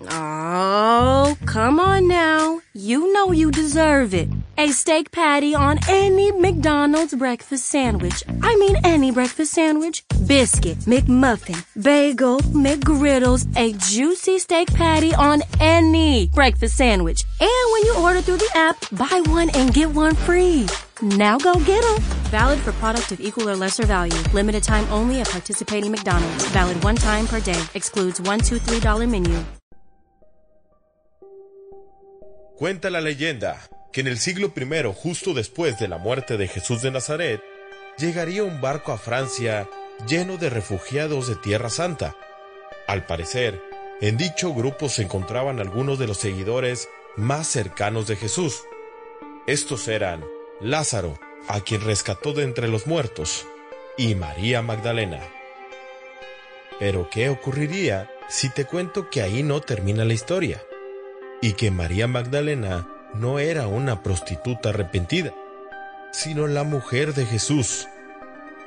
Oh, come on now. You know you deserve it. A steak patty on any McDonald's breakfast sandwich. I mean, any breakfast sandwich. Biscuit, McMuffin, bagel, McGriddles, a juicy steak patty on any breakfast sandwich. And when you order through the app, buy one and get one free. Now go get get 'em. Valid for product of equal or lesser value. Limited time only at participating McDonald's. Valid one time per day. Excludes one, two, three dollar menu. Cuenta la leyenda que en el siglo I, justo después de la muerte de Jesús de Nazaret, llegaría un barco a Francia lleno de refugiados de Tierra Santa. Al parecer, en dicho grupo se encontraban algunos de los seguidores más cercanos de Jesús. Estos eran Lázaro, a quien rescató de entre los muertos, y María Magdalena. Pero ¿qué ocurriría si te cuento que ahí no termina la historia? Y que María Magdalena no era una prostituta arrepentida, sino la mujer de Jesús,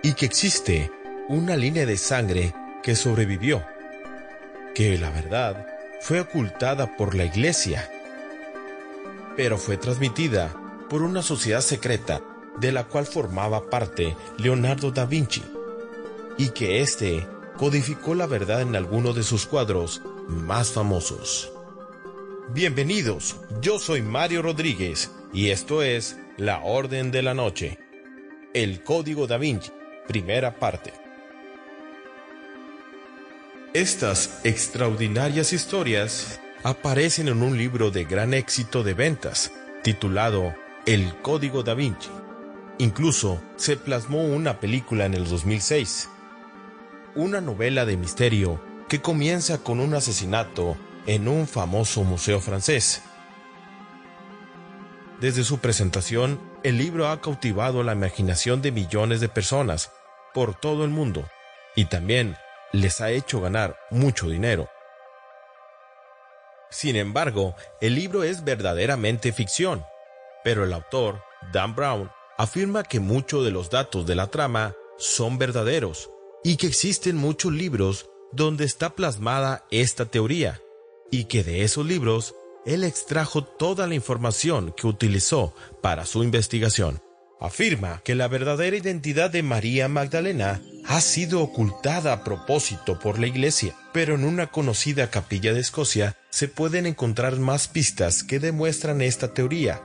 y que existe una línea de sangre que sobrevivió, que la verdad fue ocultada por la iglesia, pero fue transmitida por una sociedad secreta de la cual formaba parte Leonardo da Vinci, y que éste codificó la verdad en alguno de sus cuadros más famosos. Bienvenidos, yo soy Mario Rodríguez y esto es La Orden de la Noche, el Código da Vinci, primera parte. Estas extraordinarias historias aparecen en un libro de gran éxito de ventas, titulado el Código da Vinci. Incluso se plasmó una película en el 2006. Una novela de misterio que comienza con un asesinato en un famoso museo francés. Desde su presentación, el libro ha cautivado la imaginación de millones de personas por todo el mundo y también les ha hecho ganar mucho dinero. Sin embargo, el libro es verdaderamente ficción pero el autor, Dan Brown, afirma que muchos de los datos de la trama son verdaderos y que existen muchos libros donde está plasmada esta teoría y que de esos libros él extrajo toda la información que utilizó para su investigación. Afirma que la verdadera identidad de María Magdalena ha sido ocultada a propósito por la Iglesia, pero en una conocida capilla de Escocia se pueden encontrar más pistas que demuestran esta teoría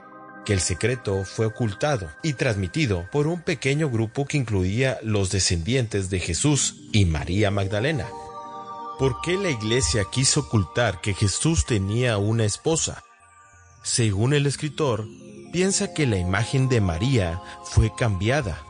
que el secreto fue ocultado y transmitido por un pequeño grupo que incluía los descendientes de Jesús y María Magdalena. ¿Por qué la iglesia quiso ocultar que Jesús tenía una esposa? Según el escritor, piensa que la imagen de María fue cambiada,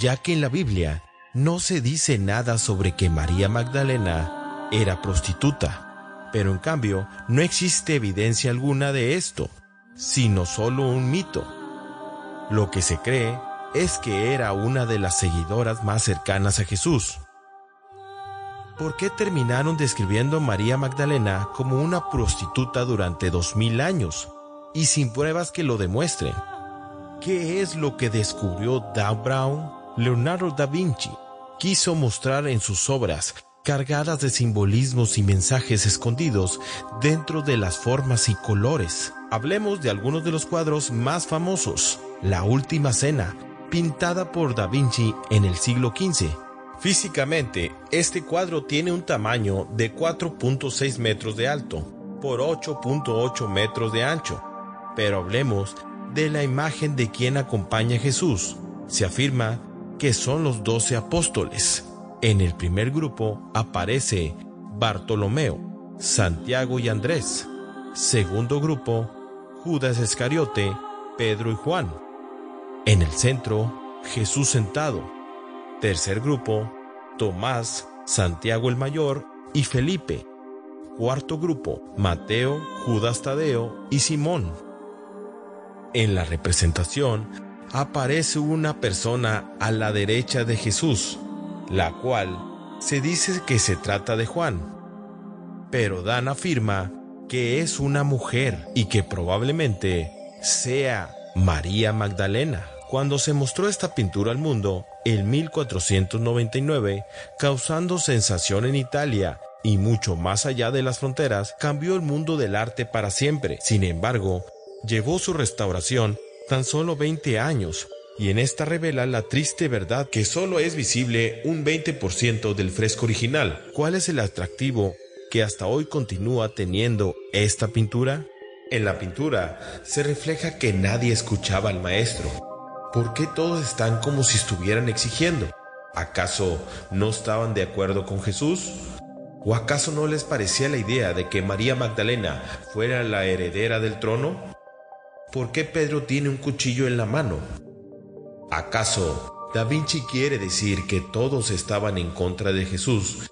ya que en la Biblia no se dice nada sobre que María Magdalena era prostituta, pero en cambio no existe evidencia alguna de esto sino solo un mito. Lo que se cree es que era una de las seguidoras más cercanas a Jesús. ¿Por qué terminaron describiendo a María Magdalena como una prostituta durante dos mil años y sin pruebas que lo demuestren? ¿Qué es lo que descubrió Dan Brown? Leonardo da Vinci quiso mostrar en sus obras cargadas de simbolismos y mensajes escondidos dentro de las formas y colores. Hablemos de algunos de los cuadros más famosos. La Última Cena, pintada por Da Vinci en el siglo XV. Físicamente, este cuadro tiene un tamaño de 4.6 metros de alto por 8.8 metros de ancho. Pero hablemos de la imagen de quien acompaña a Jesús. Se afirma que son los doce apóstoles. En el primer grupo aparece Bartolomeo, Santiago y Andrés. Segundo grupo, Judas Iscariote, Pedro y Juan. En el centro, Jesús sentado. Tercer grupo, Tomás, Santiago el Mayor y Felipe. Cuarto grupo, Mateo, Judas Tadeo y Simón. En la representación aparece una persona a la derecha de Jesús, la cual se dice que se trata de Juan. Pero Dan afirma que es una mujer y que probablemente sea María Magdalena. Cuando se mostró esta pintura al mundo en 1499, causando sensación en Italia y mucho más allá de las fronteras, cambió el mundo del arte para siempre. Sin embargo, llevó su restauración tan solo 20 años, y en esta revela la triste verdad que solo es visible un 20% del fresco original. ¿Cuál es el atractivo que hasta hoy continúa teniendo esta pintura? En la pintura se refleja que nadie escuchaba al maestro. ¿Por qué todos están como si estuvieran exigiendo? ¿Acaso no estaban de acuerdo con Jesús? ¿O acaso no les parecía la idea de que María Magdalena fuera la heredera del trono? ¿Por qué Pedro tiene un cuchillo en la mano? ¿Acaso Da Vinci quiere decir que todos estaban en contra de Jesús?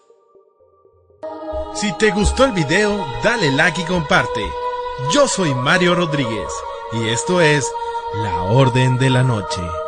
Si te gustó el video, dale like y comparte. Yo soy Mario Rodríguez y esto es La Orden de la Noche.